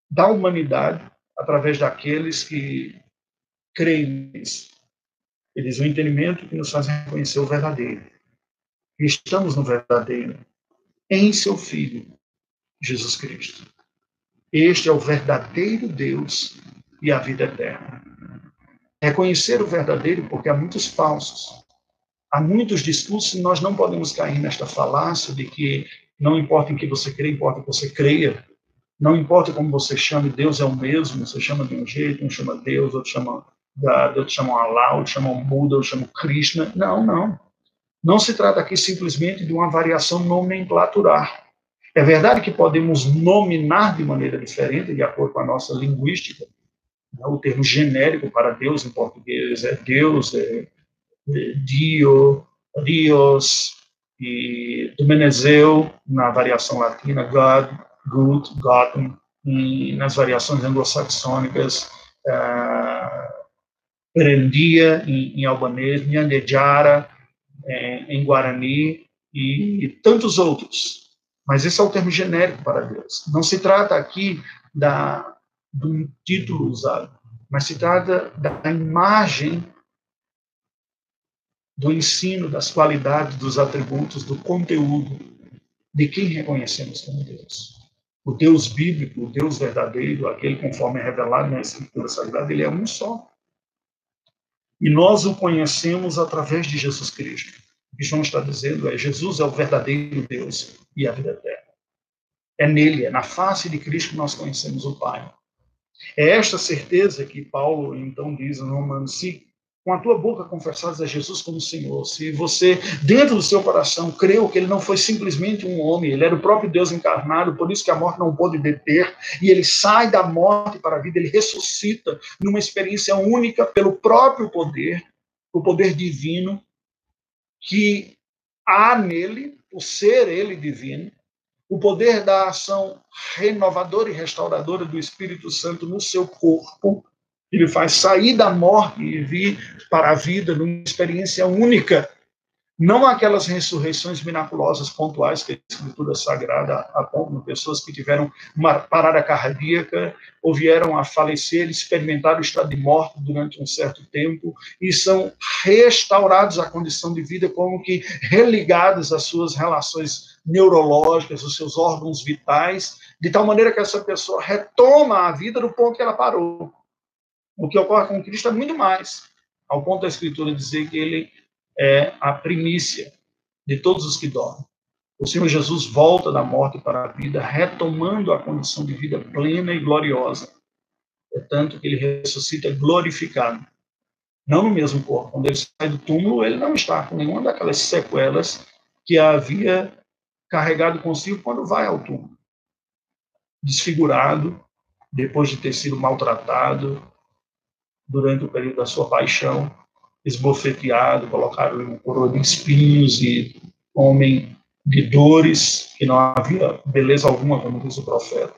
da humanidade através daqueles que creem nisso? Eles o entendimento que nos faz reconhecer o verdadeiro. E estamos no verdadeiro, em seu Filho, Jesus Cristo. Este é o verdadeiro Deus e a vida eterna. Reconhecer o verdadeiro, porque há muitos falsos. Há muitos discursos e nós não podemos cair nesta falácia de que não importa em que você crê, importa que você creia. Não importa como você chame, Deus é o mesmo. Você chama de um jeito, um chama Deus, outro chama outro chama Allah, outro chama Buda, outro chama Krishna. Não, não. Não se trata aqui simplesmente de uma variação nomenclatural. É verdade que podemos nominar de maneira diferente, de acordo com a nossa linguística. Né? O termo genérico para Deus em português é Deus, é, é Dio, Dios, e do Menezeu, na variação latina, God, Good, Gotten, e nas variações anglo-saxônicas, uh, Perendia, em, em albanês, Nhandejara, é, em Guarani, e, e tantos outros. Mas esse é o termo genérico para Deus. Não se trata aqui da, de um título usado, mas se trata da imagem do ensino, das qualidades, dos atributos, do conteúdo de quem reconhecemos como Deus. O Deus bíblico, o Deus verdadeiro, aquele conforme é revelado na Escritura Sagrada, ele é um só. E nós o conhecemos através de Jesus Cristo que João está dizendo é: Jesus é o verdadeiro Deus e a vida eterna. É nele, é na face de Cristo que nós conhecemos o Pai. É esta certeza que Paulo então diz no Romanos: se com a tua boca confessares a Jesus como Senhor, se você, dentro do seu coração, creu que ele não foi simplesmente um homem, ele era o próprio Deus encarnado, por isso que a morte não pôde deter, e ele sai da morte para a vida, ele ressuscita numa experiência única pelo próprio poder, o poder divino, que há nele, por ser ele divino, o poder da ação renovadora e restauradora do Espírito Santo no seu corpo, ele faz sair da morte e vir para a vida numa experiência única não aquelas ressurreições miraculosas pontuais que a Escritura Sagrada aponta, pessoas que tiveram uma parada cardíaca ou vieram a falecer, experimentaram o estado de morte durante um certo tempo e são restaurados à condição de vida, como que religados às suas relações neurológicas, os seus órgãos vitais, de tal maneira que essa pessoa retoma a vida do ponto que ela parou. O que ocorre com Cristo é muito mais, ao ponto da Escritura dizer que ele é a primícia de todos os que dormem. O Senhor Jesus volta da morte para a vida, retomando a condição de vida plena e gloriosa. Tanto que ele ressuscita glorificado. Não no mesmo corpo. Quando ele sai do túmulo, ele não está com nenhuma daquelas sequelas que havia carregado consigo quando vai ao túmulo. Desfigurado, depois de ter sido maltratado durante o período da sua paixão, esbofeteado, colocaram um coroa de espinhos e homem de dores, que não havia beleza alguma, como diz o profeta.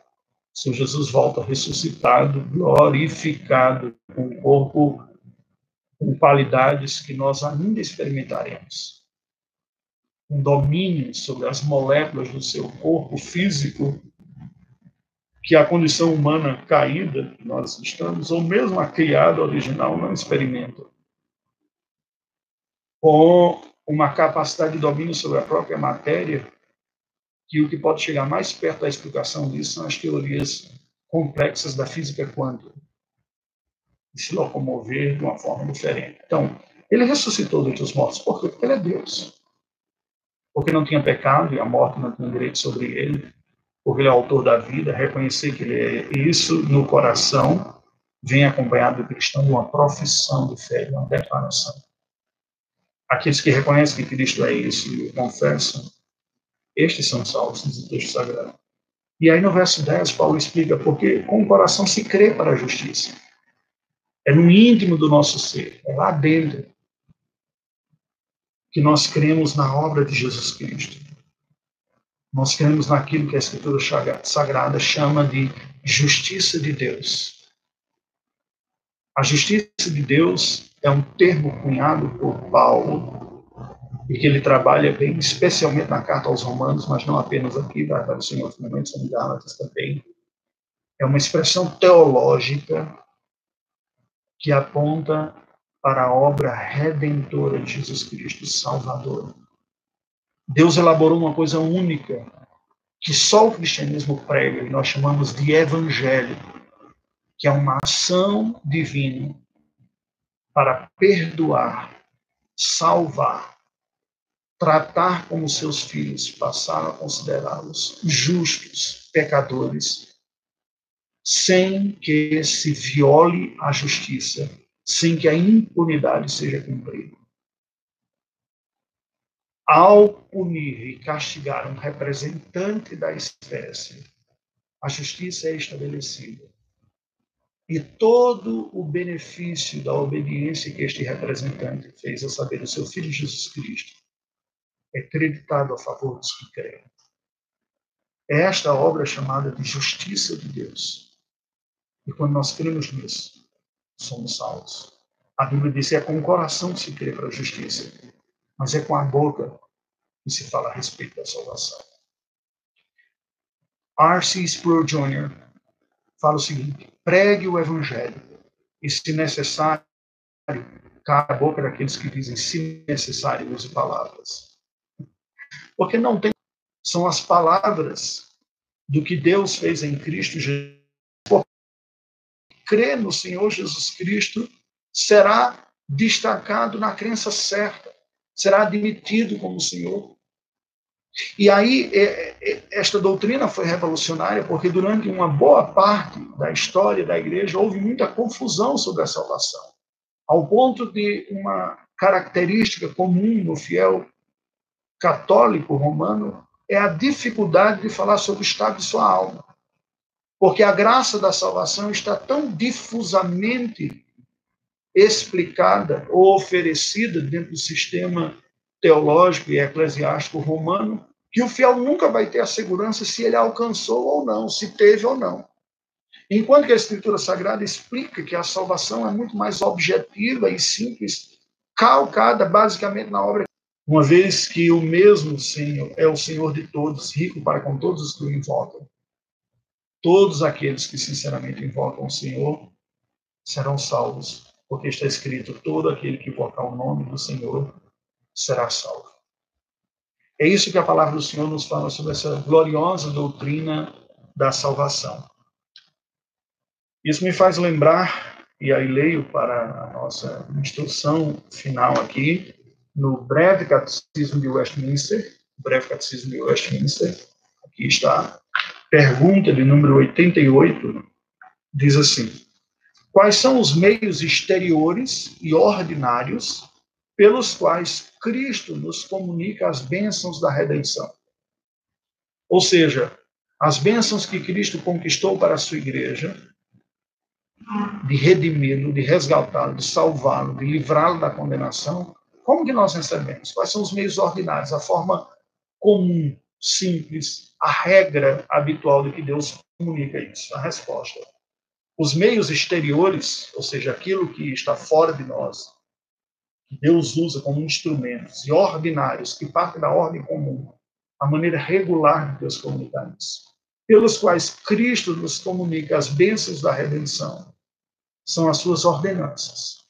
O Senhor Jesus volta ressuscitado, glorificado, com um corpo com qualidades que nós ainda experimentaremos. Um domínio sobre as moléculas do seu corpo físico que a condição humana caída que nós estamos, ou mesmo a criada original, não experimenta com uma capacidade de domínio sobre a própria matéria, que o que pode chegar mais perto da explicação disso são as teorias complexas da física quântica, de se locomover de uma forma diferente. Então, ele ressuscitou dentre os mortos, por quê? Porque ele é Deus. porque não tinha pecado e a morte não tinha direito sobre ele, porque ele é autor da vida, reconhecer que ele é isso no coração, vem acompanhado do cristão de uma profissão de fé, de uma declaração. Aqueles que reconhecem que Cristo é isso e o confessam, estes são salvos, diz o texto sagrado. E aí no verso 10, Paulo explica, porque com o coração se crê para a justiça. É no íntimo do nosso ser, é lá dentro que nós cremos na obra de Jesus Cristo. Nós cremos naquilo que a Escritura Sagrada chama de justiça de Deus. A justiça de Deus é um termo cunhado por Paulo e que ele trabalha bem, especialmente na carta aos Romanos, mas não apenas aqui, vai aparecer em outros momentos, em Gálatas também. É uma expressão teológica que aponta para a obra redentora de Jesus Cristo, Salvador. Deus elaborou uma coisa única que só o cristianismo prega, e nós chamamos de evangelho, que é uma ação divina para perdoar, salvar, tratar como seus filhos, passar a considerá-los justos, pecadores, sem que se viole a justiça sem que a impunidade seja cumprida. Ao punir e castigar um representante da espécie, a justiça é estabelecida. E todo o benefício da obediência que este representante fez, a saber, o seu Filho Jesus Cristo, é creditado a favor dos que creem. É esta obra chamada de justiça de Deus. E quando nós cremos nisso, somos salvos. A Bíblia diz que é com o coração que se crê para a justiça, mas é com a boca que se fala a respeito da salvação. R.C. Sproul Jr. fala o seguinte: pregue o evangelho e, se necessário, cala a boca daqueles que dizem, se necessário, use palavras. Porque não tem. São as palavras do que Deus fez em Cristo Jesus crê no Senhor Jesus Cristo será destacado na crença certa, será admitido como Senhor. E aí, é, é, esta doutrina foi revolucionária porque durante uma boa parte da história da igreja houve muita confusão sobre a salvação, ao ponto de uma característica comum no fiel católico romano é a dificuldade de falar sobre o estado de sua alma. Porque a graça da salvação está tão difusamente explicada ou oferecida dentro do sistema teológico e eclesiástico romano, que o fiel nunca vai ter a segurança se ele alcançou ou não, se teve ou não. Enquanto que a Escritura Sagrada explica que a salvação é muito mais objetiva e simples, calcada basicamente na obra. Uma vez que o mesmo Senhor é o Senhor de todos, rico para com todos os que o invocam. Todos aqueles que sinceramente invocam o Senhor serão salvos, porque está escrito: todo aquele que invocar o nome do Senhor será salvo. É isso que a palavra do Senhor nos fala sobre essa gloriosa doutrina da salvação. Isso me faz lembrar, e aí leio para a nossa instrução final aqui, no breve catecismo de Westminster, breve catecismo de Westminster, aqui está pergunta de número 88 diz assim: Quais são os meios exteriores e ordinários pelos quais Cristo nos comunica as bênçãos da redenção? Ou seja, as bênçãos que Cristo conquistou para a sua igreja, de redimi-lo, de resgatá-lo, de salvá-lo, de livrá-lo da condenação, como que nós recebemos? Quais são os meios ordinários, a forma comum simples, a regra habitual de que Deus comunica isso? A resposta. Os meios exteriores, ou seja, aquilo que está fora de nós, que Deus usa como instrumentos e ordinários, que partem da ordem comum, a maneira regular de Deus comunicar isso, pelos quais Cristo nos comunica as bênçãos da redenção, são as suas ordenanças.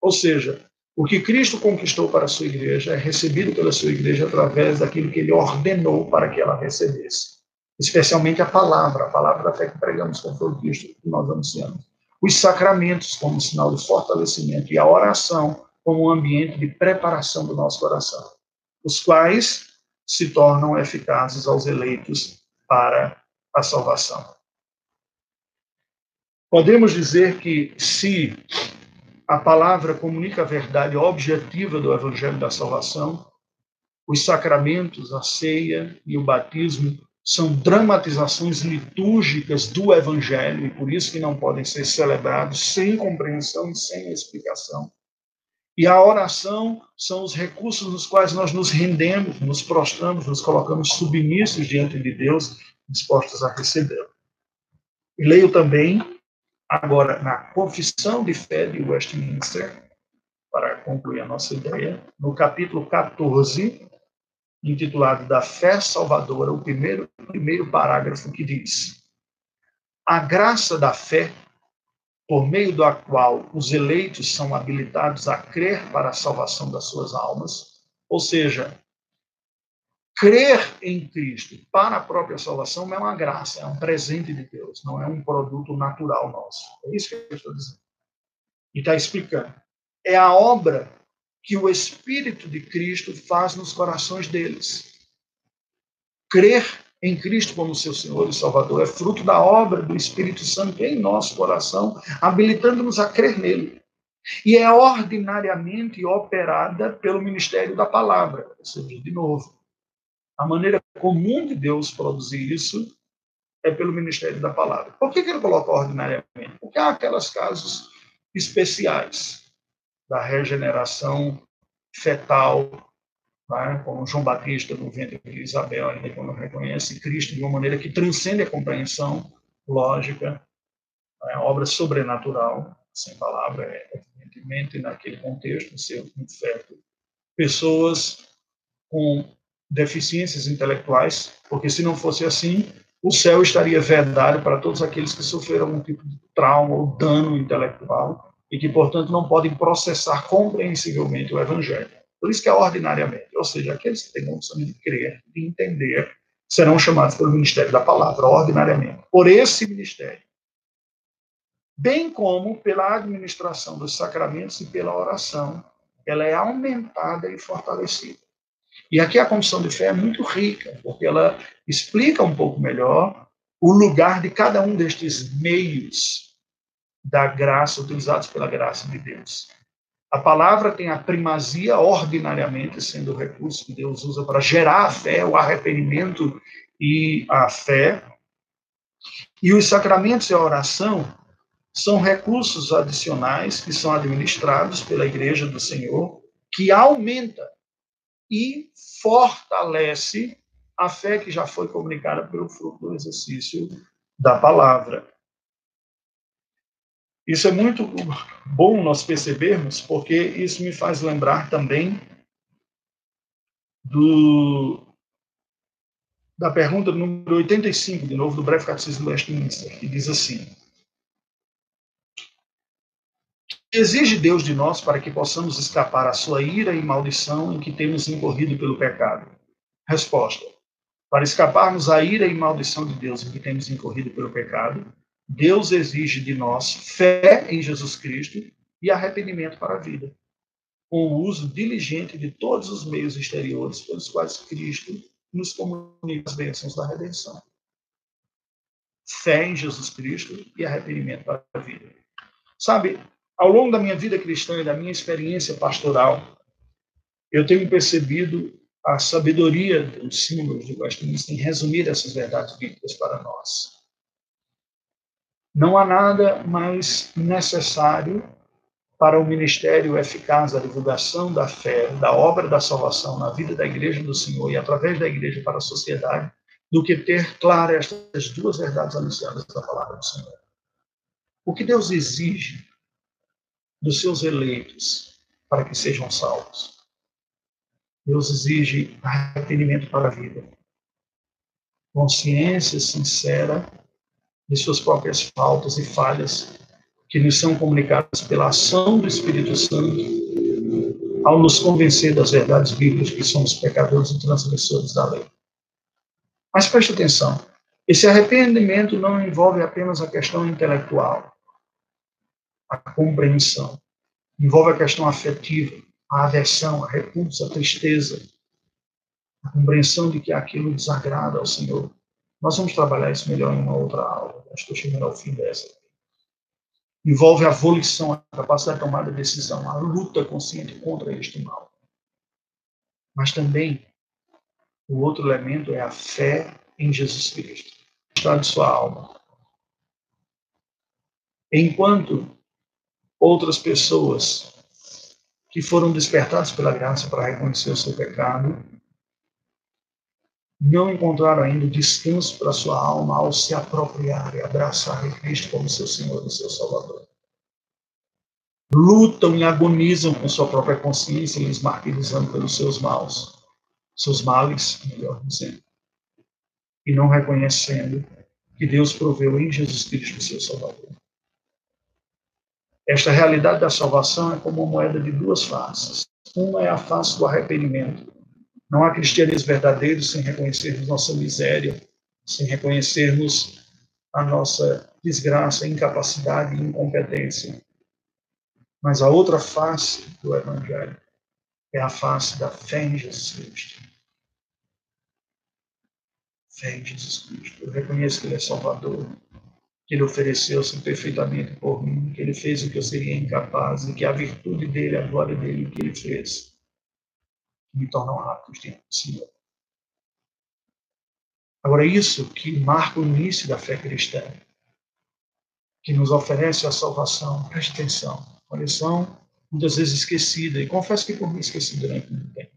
Ou seja, o que Cristo conquistou para a sua igreja é recebido pela sua igreja através daquilo que ele ordenou para que ela recebesse. Especialmente a palavra, a palavra da fé que pregamos, foi o Cristo que nós anunciamos. Os sacramentos como sinal de fortalecimento e a oração como um ambiente de preparação do nosso coração. os quais se tornam eficazes aos eleitos para a salvação. Podemos dizer que se a palavra comunica a verdade objetiva do evangelho da salvação, os sacramentos, a ceia e o batismo são dramatizações litúrgicas do evangelho e por isso que não podem ser celebrados sem compreensão e sem explicação. E a oração são os recursos nos quais nós nos rendemos, nos prostramos, nos colocamos submissos diante de Deus, dispostos a recebê-lo. E leio também Agora, na Confissão de Fé de Westminster, para concluir a nossa ideia, no capítulo 14, intitulado Da Fé Salvadora, o primeiro, primeiro parágrafo que diz: A graça da fé, por meio da qual os eleitos são habilitados a crer para a salvação das suas almas, ou seja, crer em Cristo para a própria salvação não é uma graça, é um presente de Deus, não é um produto natural nosso. É isso que eu estou dizendo. E está explicando. É a obra que o Espírito de Cristo faz nos corações deles. Crer em Cristo como seu Senhor e Salvador é fruto da obra do Espírito Santo em nosso coração, habilitando-nos a crer nele. E é ordinariamente operada pelo ministério da palavra, ou seja, de novo, a maneira comum de Deus produzir isso é pelo ministério da palavra. Por que, que ele coloca ordinariamente? Porque há aquelas casos especiais da regeneração fetal, né? como João Batista no ventre de Isabel, quando reconhece Cristo de uma maneira que transcende a compreensão lógica, é obra sobrenatural, sem palavra, é, evidentemente, naquele contexto, ser um feto. Pessoas com deficiências intelectuais, porque se não fosse assim, o céu estaria vedado para todos aqueles que sofreram algum tipo de trauma ou dano intelectual e que, portanto, não podem processar compreensivelmente o evangelho. Por isso que é ordinariamente, ou seja, aqueles que têm condição de crer, de entender, serão chamados pelo ministério da palavra, ordinariamente, por esse ministério. Bem como pela administração dos sacramentos e pela oração, ela é aumentada e fortalecida. E aqui a confissão de fé é muito rica, porque ela explica um pouco melhor o lugar de cada um destes meios da graça, utilizados pela graça de Deus. A palavra tem a primazia ordinariamente, sendo o recurso que Deus usa para gerar a fé, o arrependimento e a fé. E os sacramentos e a oração são recursos adicionais que são administrados pela Igreja do Senhor, que aumenta e fortalece a fé que já foi comunicada pelo fruto do exercício da palavra. Isso é muito bom nós percebermos, porque isso me faz lembrar também do, da pergunta número 85, de novo, do Breve Catecismo do Westminster, que diz assim: exige Deus de nós para que possamos escapar à sua ira e maldição em que temos incorrido pelo pecado? Resposta: Para escaparmos à ira e maldição de Deus em que temos incorrido pelo pecado, Deus exige de nós fé em Jesus Cristo e arrependimento para a vida, com o uso diligente de todos os meios exteriores pelos quais Cristo nos comunica as bênçãos da redenção. Fé em Jesus Cristo e arrependimento para a vida. Sabe, ao longo da minha vida cristã e da minha experiência pastoral, eu tenho percebido a sabedoria dos símbolos de Westminster em resumir essas verdades bíblicas para nós. Não há nada mais necessário para o ministério eficaz da divulgação da fé, da obra da salvação na vida da igreja do Senhor e através da igreja para a sociedade, do que ter claras estas duas verdades anunciadas da palavra do Senhor. O que Deus exige dos seus eleitos para que sejam salvos. Deus exige arrependimento para a vida, consciência sincera de suas próprias faltas e falhas que nos são comunicadas pela ação do Espírito Santo ao nos convencer das verdades bíblicas que somos pecadores e transgressores da lei. Mas preste atenção, esse arrependimento não envolve apenas a questão intelectual, a compreensão. Envolve a questão afetiva, a aversão, a repulsa, a tristeza, a compreensão de que aquilo desagrada ao Senhor. Nós vamos trabalhar isso melhor em uma outra aula. Estou chegando ao fim dessa. Envolve a volição, a capacidade de tomar a decisão, a luta consciente contra este mal. Mas também o outro elemento é a fé em Jesus Cristo. Está de sua alma. Enquanto outras pessoas que foram despertadas pela graça para reconhecer o seu pecado não encontraram ainda descanso para sua alma ao se apropriar e abraçar Cristo como seu Senhor e seu Salvador. Lutam e agonizam com sua própria consciência, lhes martirizando pelos seus maus, seus males, melhor dizendo, e não reconhecendo que Deus proveu em Jesus Cristo seu Salvador. Esta realidade da salvação é como uma moeda de duas faces. Uma é a face do arrependimento, não há cristianismo verdadeiro sem reconhecermos nossa miséria, sem reconhecermos a nossa desgraça, incapacidade e incompetência. Mas a outra face do Evangelho é a face da fé em Jesus Cristo. Fé em Jesus Cristo. Eu reconheço que Ele é Salvador, que Ele ofereceu-se perfeitamente por mim, que Ele fez o que eu seria incapaz, e que a virtude dele, a glória dele, o que Ele fez, me tornam aptos diante do. Agora, isso que marca o início da fé cristã, que nos oferece a salvação, preste atenção, uma lição muitas vezes esquecida, e confesso que por mim esqueci durante muito tempo.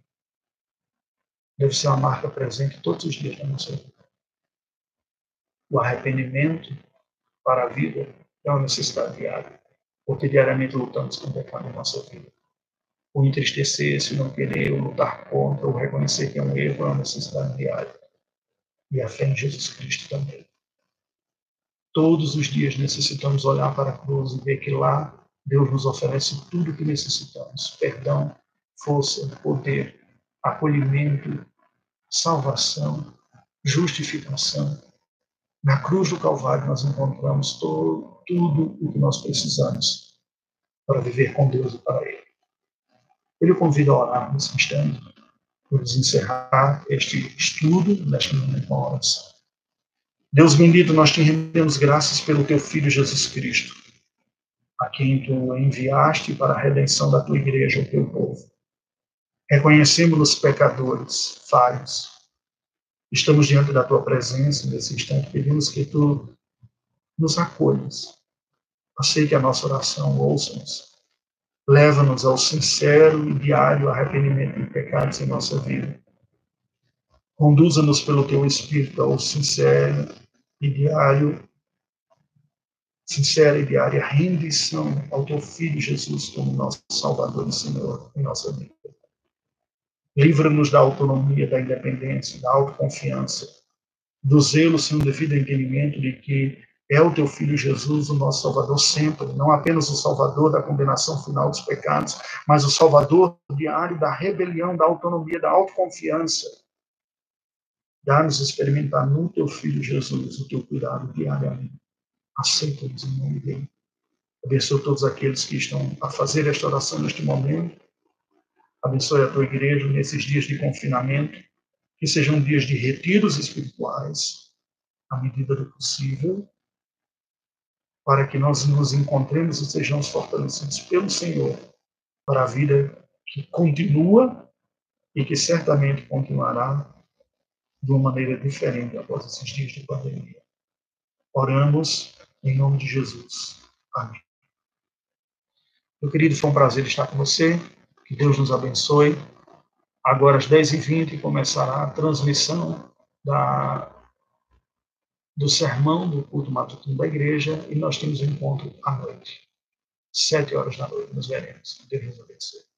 Deve ser uma marca presente todos os dias da nossa vida. O arrependimento para a vida é uma necessidade diária, porque diariamente lutamos com o pecado na nossa vida o entristecer-se, não querer, ou lutar contra, ou reconhecer que é um erro, é uma necessidade diária. E a fé em Jesus Cristo também. Todos os dias necessitamos olhar para a cruz e ver que lá Deus nos oferece tudo o que necessitamos: perdão, força, poder, acolhimento, salvação, justificação. Na cruz do Calvário nós encontramos todo, tudo o que nós precisamos para viver com Deus e para Ele. Ele convida a orar nesse instante, vamos encerrar este estudo nesta manhã com a oração. Deus bendito, nós te rendemos graças pelo teu Filho Jesus Cristo, a quem tu enviaste para a redenção da tua igreja, o teu povo. Reconhecemos-nos pecadores, falhos. Estamos diante da tua presença nesse instante, pedimos que tu nos acolhas. Aceite a nossa oração, ouça-nos Leva-nos ao sincero e diário arrependimento de pecados em nossa vida. Conduza-nos pelo teu Espírito ao sincero e diário, sincera e diária rendição ao teu Filho Jesus como nosso Salvador e Senhor em nossa vida. Livra-nos da autonomia, da independência, da autoconfiança, do zelo sem o devido entendimento de que é o teu filho Jesus, o nosso Salvador sempre, não apenas o Salvador da condenação final dos pecados, mas o Salvador diário da rebelião, da autonomia, da autoconfiança. Dá-nos experimentar no teu filho Jesus o teu cuidado diariamente. Aceita-nos em nome dele. Abençoe todos aqueles que estão a fazer esta oração neste momento. Abençoe a tua igreja nesses dias de confinamento, que sejam dias de retiros espirituais, à medida do possível, para que nós nos encontremos e sejamos fortalecidos pelo Senhor para a vida que continua e que certamente continuará de uma maneira diferente após esses dias de pandemia. Oramos em nome de Jesus. Amém. Meu querido, foi um prazer estar com você. Que Deus nos abençoe. Agora, às 10h20, começará a transmissão da do sermão do culto matutino da igreja e nós temos um encontro à noite. Sete horas da noite nos veremos. Deus nos abençoe.